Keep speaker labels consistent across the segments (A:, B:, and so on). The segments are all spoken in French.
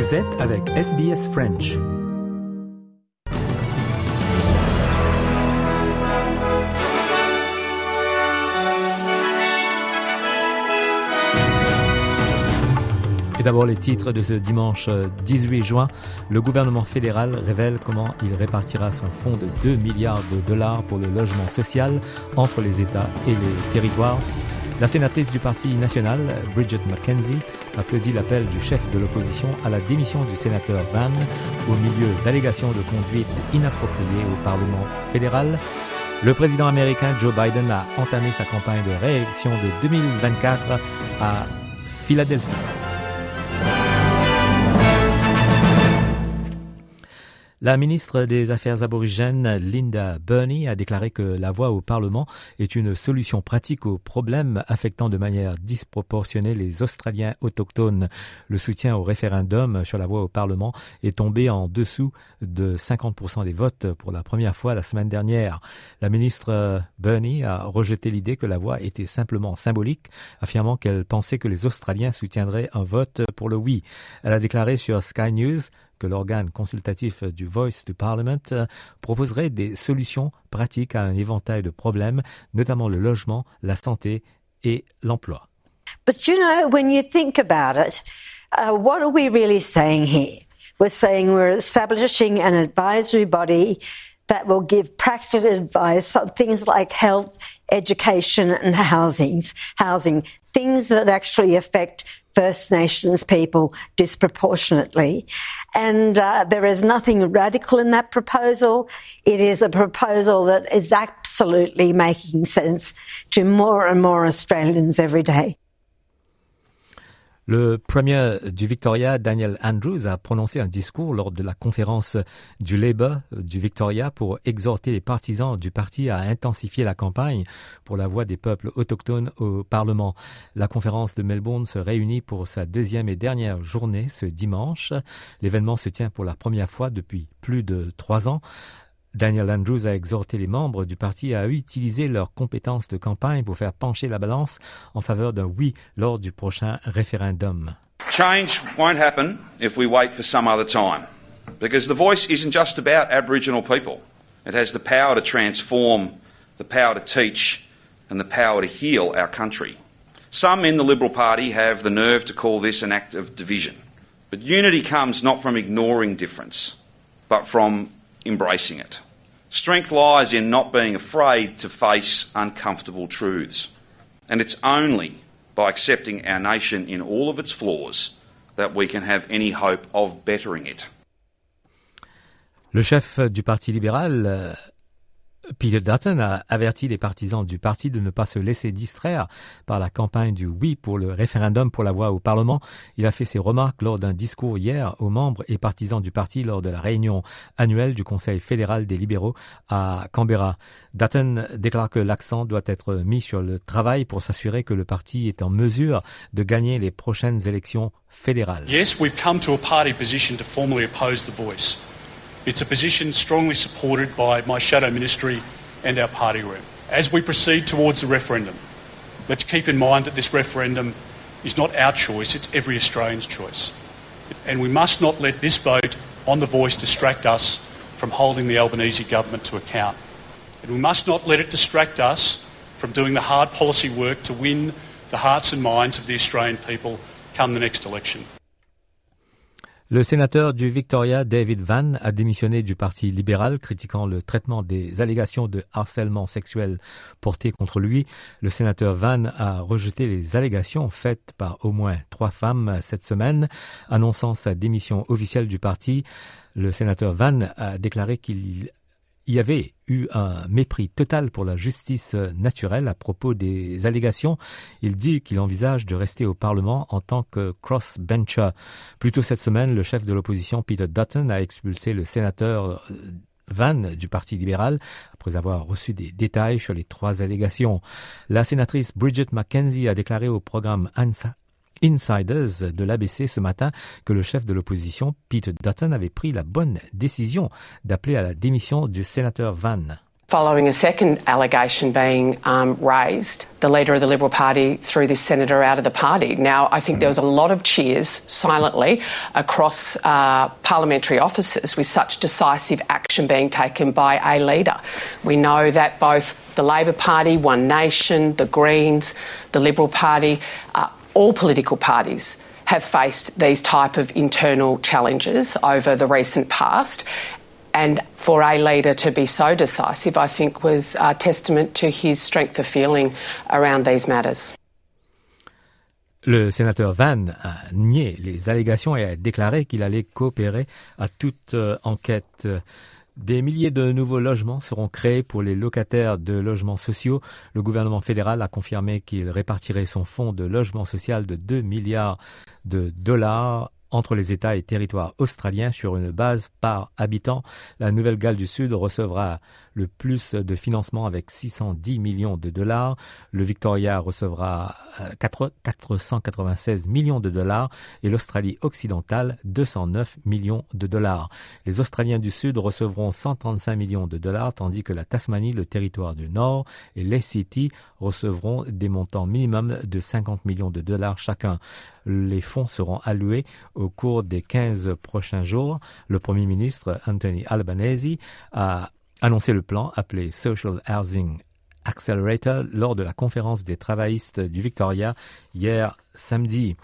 A: Vous avec SBS French. Et d'abord les titres de ce dimanche 18 juin. Le gouvernement fédéral révèle comment il répartira son fonds de 2 milliards de dollars pour le logement social entre les États et les territoires. La sénatrice du Parti national, Bridget McKenzie, applaudit l'appel du chef de l'opposition à la démission du sénateur Van au milieu d'allégations de conduite inappropriée au Parlement fédéral. Le président américain Joe Biden a entamé sa campagne de réélection de 2024 à Philadelphie. La ministre des Affaires aborigènes, Linda Burney, a déclaré que la voix au Parlement est une solution pratique aux problèmes affectant de manière disproportionnée les Australiens autochtones. Le soutien au référendum sur la voix au Parlement est tombé en dessous de 50% des votes pour la première fois la semaine dernière. La ministre Burney a rejeté l'idée que la voix était simplement symbolique, affirmant qu'elle pensait que les Australiens soutiendraient un vote pour le oui. Elle a déclaré sur Sky News que l'organe consultatif du Voice du Parliament euh, proposerait des solutions pratiques à un éventail de problèmes, notamment le logement, la santé et l'emploi.
B: But you know, when you think about it, uh, what are we really saying here? We're saying we're establishing an advisory body that will give practical advice on things like health, education, and housings, housing, things that actually affect First Nations people disproportionately. And uh, there is nothing radical in that proposal. It is a proposal that is absolutely making sense to more and more Australians every day.
A: Le premier du Victoria, Daniel Andrews, a prononcé un discours lors de la conférence du Labour du Victoria pour exhorter les partisans du parti à intensifier la campagne pour la voix des peuples autochtones au Parlement. La conférence de Melbourne se réunit pour sa deuxième et dernière journée ce dimanche. L'événement se tient pour la première fois depuis plus de trois ans. Daniel Andrews a exhorté les membres du parti à utiliser leurs compétences de campagne pour faire pencher la balance en faveur d'un oui lors du prochain référendum.
C: Change won't happen if we wait for some other time. Because the voice isn't just about Aboriginal people. It has the power to transform, the power to teach, and the power to heal our country. Some in the Liberal Party have the nerve to call this an act of division. But unity comes not from ignoring difference, but from embracing it. Strength lies in not being afraid to face uncomfortable truths. And it's only by accepting our nation in all of its flaws that we can have any hope of bettering it.
A: Le chef du Parti libéral Peter Dutton a averti les partisans du parti de ne pas se laisser distraire par la campagne du oui pour le référendum pour la voix au Parlement. Il a fait ses remarques lors d'un discours hier aux membres et partisans du parti lors de la réunion annuelle du Conseil fédéral des libéraux à Canberra. Dutton déclare que l'accent doit être mis sur le travail pour s'assurer que le parti est en mesure de gagner les prochaines élections fédérales.
D: Yes, we've come to a party position to formally oppose the voice. It's a position strongly supported by my shadow ministry and our party room. As we proceed towards the referendum, let's keep in mind that this referendum is not our choice, it's every Australian's choice. And we must not let this vote on the voice distract us from holding the Albanese government to account. And we must not let it distract us from doing the hard policy work to win the hearts and minds of the Australian people come the next election.
A: Le sénateur du Victoria, David Van, a démissionné du Parti libéral, critiquant le traitement des allégations de harcèlement sexuel portées contre lui. Le sénateur Van a rejeté les allégations faites par au moins trois femmes cette semaine, annonçant sa démission officielle du parti. Le sénateur Van a déclaré qu'il il y avait eu un mépris total pour la justice naturelle à propos des allégations. Il dit qu'il envisage de rester au Parlement en tant que crossbencher. Plus tôt cette semaine, le chef de l'opposition Peter Dutton a expulsé le sénateur euh, Van du Parti libéral après avoir reçu des détails sur les trois allégations. La sénatrice Bridget McKenzie a déclaré au programme Insiders de l'ABC ce matin que le chef de l'opposition, Peter Dutton, avait pris la bonne décision d'appeler à la démission du sénateur Van.
E: Following a second allegation being um, raised, the leader of the Liberal Party threw this senator out of the party. Now, I think there was a lot of cheers silently across uh, parliamentary offices with such decisive action being taken by a leader. We know that both the Labor Party, One Nation, the Greens, the Liberal Party, uh, all political parties have faced these type of internal challenges over the recent past and for a leader to be so decisive, I think, was a testament to his strength of feeling around these matters.
A: Le sénateur Van a nié les allégations et a déclaré qu'il allait coopérer à toute euh, enquête. Des milliers de nouveaux logements seront créés pour les locataires de logements sociaux. Le gouvernement fédéral a confirmé qu'il répartirait son fonds de logement social de 2 milliards de dollars entre les États et territoires australiens sur une base par habitant. La Nouvelle-Galles du Sud recevra le plus de financement avec 610 millions de dollars. Le Victoria recevra 496 euh, millions de dollars et l'Australie occidentale 209 millions de dollars. Les Australiens du Sud recevront 135 millions de dollars tandis que la Tasmanie, le territoire du Nord et les City recevront des montants minimums de 50 millions de dollars chacun. Les fonds seront alloués au cours des 15 prochains jours. Le Premier ministre Anthony Albanese a annoncé le plan appelé Social Housing Accelerator lors de la conférence des travaillistes du Victoria hier samedi.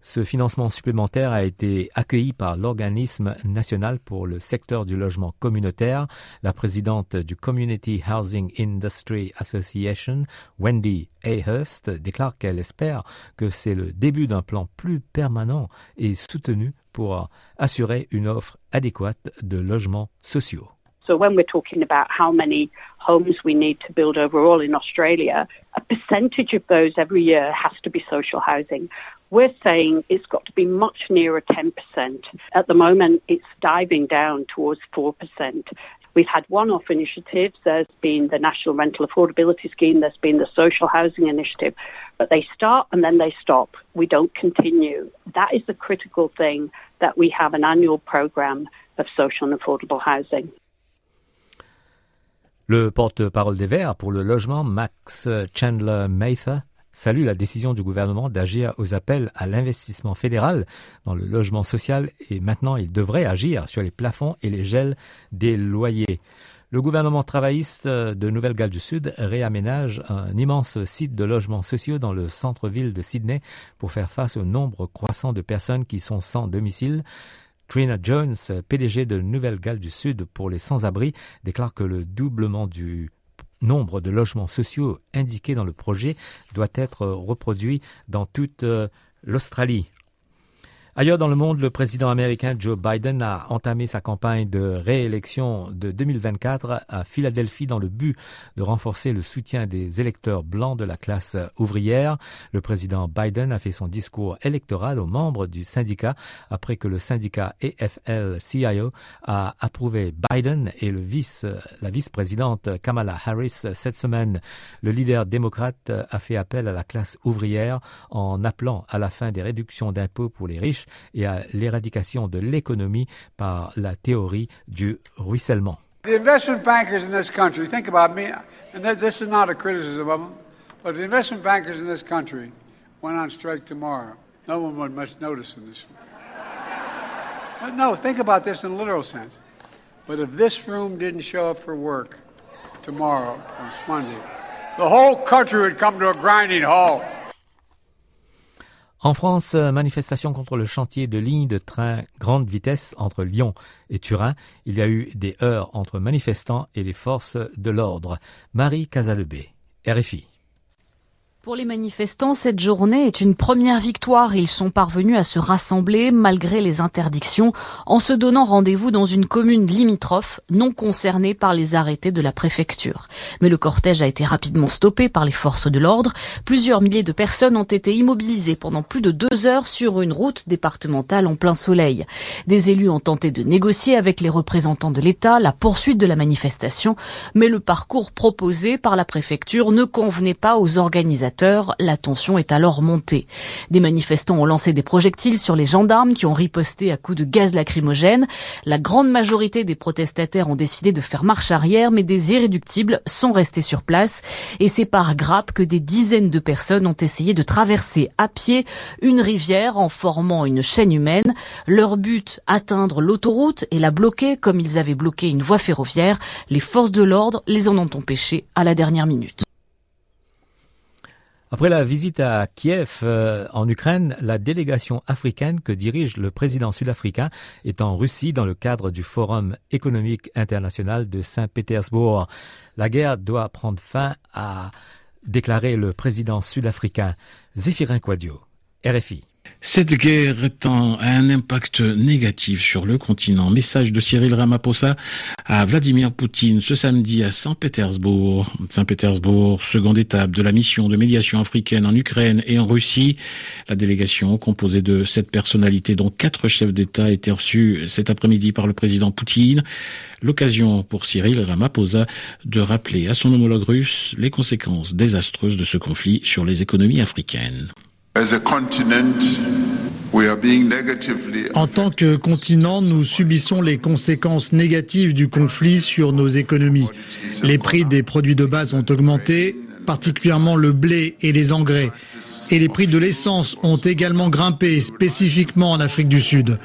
A: Ce financement supplémentaire a été accueilli par l'organisme national pour le secteur du logement communautaire. La présidente du Community Housing Industry Association, Wendy Ahurst, déclare qu'elle espère que c'est le début d'un plan plus permanent et soutenu pour assurer une offre adéquate de logements sociaux.
F: So when we're talking about how many homes we need to build overall in Australia, a percentage of those every year has to be social housing. We're saying it's got to be much nearer 10%. At the moment, it's diving down towards 4%. We've had one off initiatives. There's been the National Rental Affordability Scheme, there's been the Social Housing Initiative, but they start and then they stop. We don't continue. That is the critical thing that we have an annual programme of social and affordable housing.
A: Le porte-parole des Verts pour le logement, Max Chandler Mather, salue la décision du gouvernement d'agir aux appels à l'investissement fédéral dans le logement social et maintenant il devrait agir sur les plafonds et les gels des loyers. Le gouvernement travailliste de Nouvelle-Galles du Sud réaménage un immense site de logements sociaux dans le centre-ville de Sydney pour faire face au nombre croissant de personnes qui sont sans domicile. Trina Jones, PDG de Nouvelle-Galles du Sud pour les sans-abri, déclare que le doublement du nombre de logements sociaux indiqués dans le projet doit être reproduit dans toute euh, l'Australie. Ailleurs dans le monde, le président américain Joe Biden a entamé sa campagne de réélection de 2024 à Philadelphie dans le but de renforcer le soutien des électeurs blancs de la classe ouvrière. Le président Biden a fait son discours électoral aux membres du syndicat après que le syndicat AFL-CIO a approuvé Biden et le vice, la vice-présidente Kamala Harris cette semaine. Le leader démocrate a fait appel à la classe ouvrière en appelant à la fin des réductions d'impôts pour les riches et à l'éradication de l'économie par la théorie du ruissellement.
G: The investment bankers in this country, think about me, and this is not a criticism of them, but the investment bankers in this country went on strike tomorrow. No one would much notice in this. But no, think about this in a literal sense. But if this room didn't show up for work tomorrow, it's Monday, the whole country would come to a grinding halt.
A: En France, manifestation contre le chantier de ligne de train grande vitesse entre Lyon et Turin. Il y a eu des heurts entre manifestants et les forces de l'ordre. Marie Casalebé, RFI.
H: Pour les manifestants, cette journée est une première victoire. Ils sont parvenus à se rassembler malgré les interdictions en se donnant rendez-vous dans une commune limitrophe non concernée par les arrêtés de la préfecture. Mais le cortège a été rapidement stoppé par les forces de l'ordre. Plusieurs milliers de personnes ont été immobilisées pendant plus de deux heures sur une route départementale en plein soleil. Des élus ont tenté de négocier avec les représentants de l'État la poursuite de la manifestation, mais le parcours proposé par la préfecture ne convenait pas aux organisateurs La tension est alors montée. Des manifestants ont lancé des projectiles sur les gendarmes qui ont riposté à coups de gaz lacrymogène. La grande majorité des protestataires ont décidé de faire marche arrière, mais des irréductibles sont restés sur place. Et c'est par grappe que des dizaines de personnes ont essayé de traverser à pied une rivière en formant une chaîne humaine. Leur but, atteindre l'autoroute et la bloquer comme ils avaient bloqué une voie ferroviaire. Les forces de l'ordre les en ont empêchés à la dernière minute.
A: Après la visite à Kiev euh, en Ukraine, la délégation africaine que dirige le président sud-africain est en Russie dans le cadre du Forum économique international de Saint-Pétersbourg. La guerre doit prendre fin, a déclaré le président sud-africain Zéphirin Quadio. RFI.
I: Cette guerre a un impact négatif sur le continent. Message de Cyril Ramaphosa à Vladimir Poutine ce samedi à Saint-Pétersbourg. Saint-Pétersbourg, seconde étape de la mission de médiation africaine en Ukraine et en Russie. La délégation, composée de sept personnalités dont quatre chefs d'État, été reçue cet après-midi par le président Poutine. L'occasion pour Cyril Ramaphosa de rappeler à son homologue russe les conséquences désastreuses de ce conflit sur les économies africaines.
J: En tant que continent, nous subissons les conséquences négatives du conflit sur nos économies. Les prix des produits de base ont augmenté, particulièrement le blé et les engrais. Et les prix de l'essence ont également grimpé, spécifiquement en Afrique du Sud.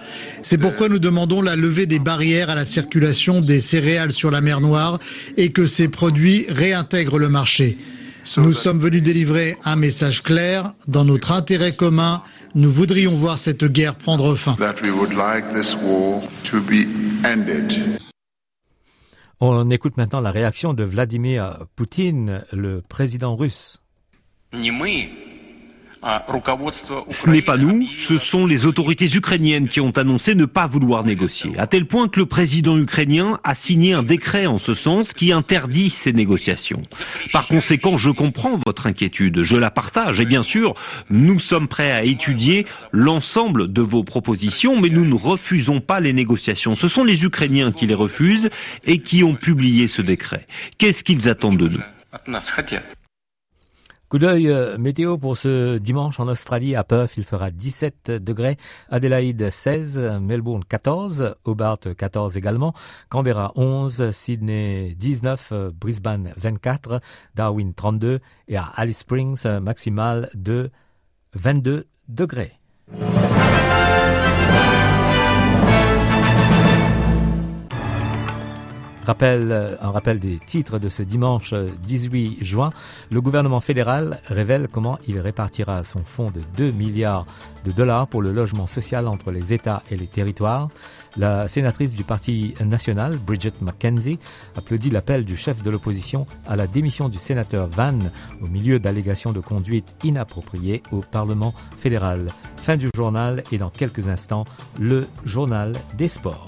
J: C'est pourquoi nous demandons la levée des barrières à la circulation des céréales sur la mer Noire et que ces produits réintègrent le marché. Nous sommes venus délivrer un message clair. Dans notre intérêt commun, nous voudrions voir cette guerre prendre fin.
A: On écoute maintenant la réaction de Vladimir Poutine, le président russe.
K: Ce n'est pas nous, ce sont les autorités ukrainiennes qui ont annoncé ne pas vouloir négocier, à tel point que le président ukrainien a signé un décret en ce sens qui interdit ces négociations. Par conséquent, je comprends votre inquiétude, je la partage, et bien sûr, nous sommes prêts à étudier l'ensemble de vos propositions, mais nous ne refusons pas les négociations. Ce sont les Ukrainiens qui les refusent et qui ont publié ce décret. Qu'est-ce qu'ils attendent de nous?
A: Coup d'œil euh, météo pour ce dimanche en Australie. À Perth, il fera 17 degrés. Adelaide 16, Melbourne 14, Hobart 14 également, Canberra 11, Sydney 19, Brisbane 24, Darwin 32 et à Alice Springs maximal de 22 degrés. Rappel, euh, un rappel des titres de ce dimanche 18 euh, juin. Le gouvernement fédéral révèle comment il répartira son fonds de 2 milliards de dollars pour le logement social entre les États et les territoires. La sénatrice du Parti national, Bridget McKenzie, applaudit l'appel du chef de l'opposition à la démission du sénateur Van au milieu d'allégations de conduite inappropriée au Parlement fédéral. Fin du journal et dans quelques instants, le journal des sports.